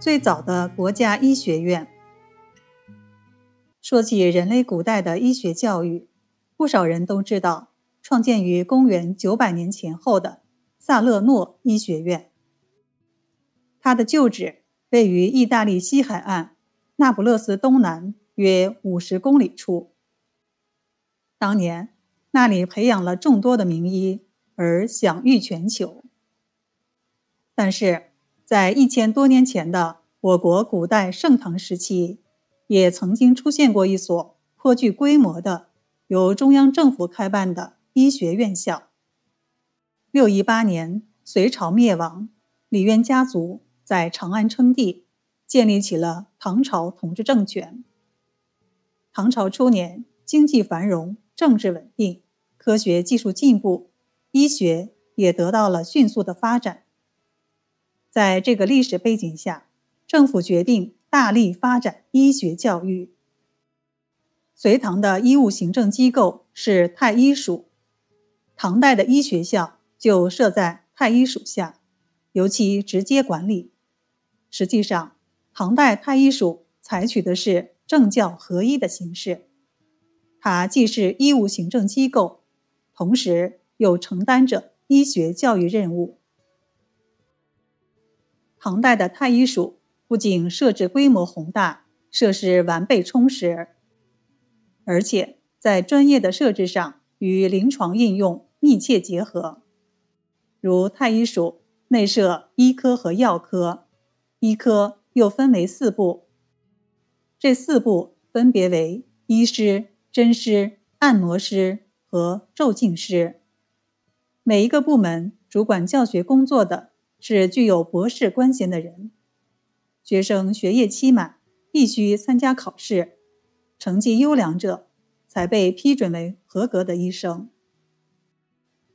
最早的国家医学院。说起人类古代的医学教育，不少人都知道创建于公元九百年前后的萨勒诺医学院。它的旧址位于意大利西海岸那不勒斯东南约五十公里处。当年那里培养了众多的名医，而享誉全球。但是，在一千多年前的我国古代盛唐时期，也曾经出现过一所颇具规模的由中央政府开办的医学院校。六一八年，隋朝灭亡，李渊家族在长安称帝，建立起了唐朝统治政权。唐朝初年，经济繁荣，政治稳定，科学技术进步，医学也得到了迅速的发展。在这个历史背景下，政府决定大力发展医学教育。隋唐的医务行政机构是太医署，唐代的医学校就设在太医署下，由其直接管理。实际上，唐代太医署采取的是政教合一的形式，它既是医务行政机构，同时又承担着医学教育任务。唐代的太医署不仅设置规模宏大，设施完备充实，而且在专业的设置上与临床应用密切结合。如太医署内设医科和药科，医科又分为四部，这四部分别为医师、针师、按摩师和咒镜师。每一个部门主管教学工作的。是具有博士官衔的人，学生学业期满必须参加考试，成绩优良者才被批准为合格的医生。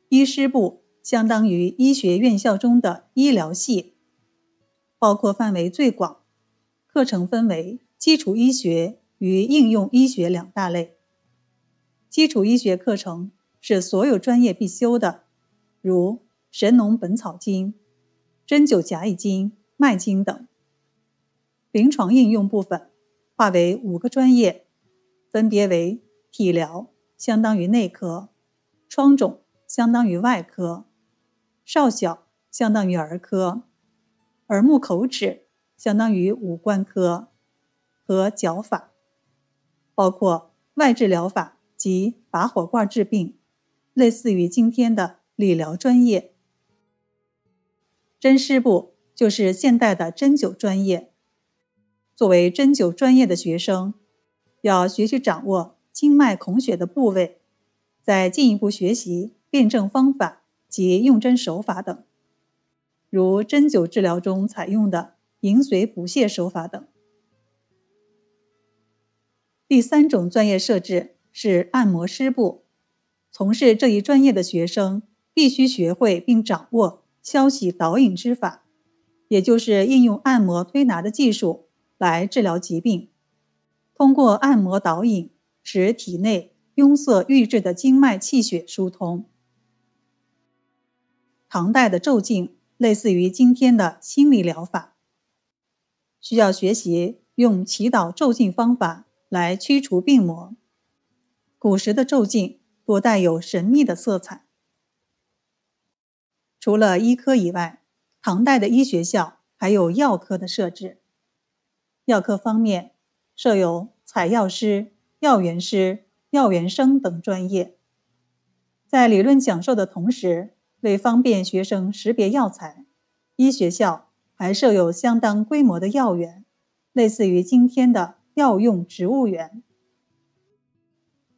医师部相当于医学院校中的医疗系，包括范围最广，课程分为基础医学与应用医学两大类。基础医学课程是所有专业必修的，如《神农本草经》。针灸、甲乙经、脉经等。临床应用部分划为五个专业，分别为体疗（相当于内科）、疮肿（相当于外科）、少小（相当于儿科）、耳目口齿（相当于五官科）和脚法，包括外治疗法及拔火罐治病，类似于今天的理疗专业。针师部就是现代的针灸专业。作为针灸专业的学生，要学习掌握经脉孔穴的部位，再进一步学习辩证方法及用针手法等，如针灸治疗中采用的引髓补泻手法等。第三种专业设置是按摩师部，从事这一专业的学生必须学会并掌握。消息导引之法，也就是应用按摩推拿的技术来治疗疾病。通过按摩导引，使体内壅塞郁滞的经脉气血疏通。唐代的咒镜类似于今天的心理疗法，需要学习用祈祷咒镜方法来驱除病魔。古时的咒镜多带有神秘的色彩。除了医科以外，唐代的医学校还有药科的设置。药科方面设有采药师、药园师、药园生等专业。在理论讲授的同时，为方便学生识别药材，医学校还设有相当规模的药园，类似于今天的药用植物园。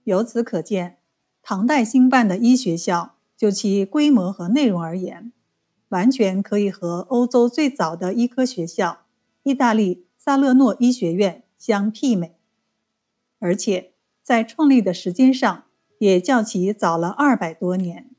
由此可见，唐代兴办的医学校。就其规模和内容而言，完全可以和欧洲最早的医科学校——意大利萨勒诺医学院相媲美，而且在创立的时间上也较其早了二百多年。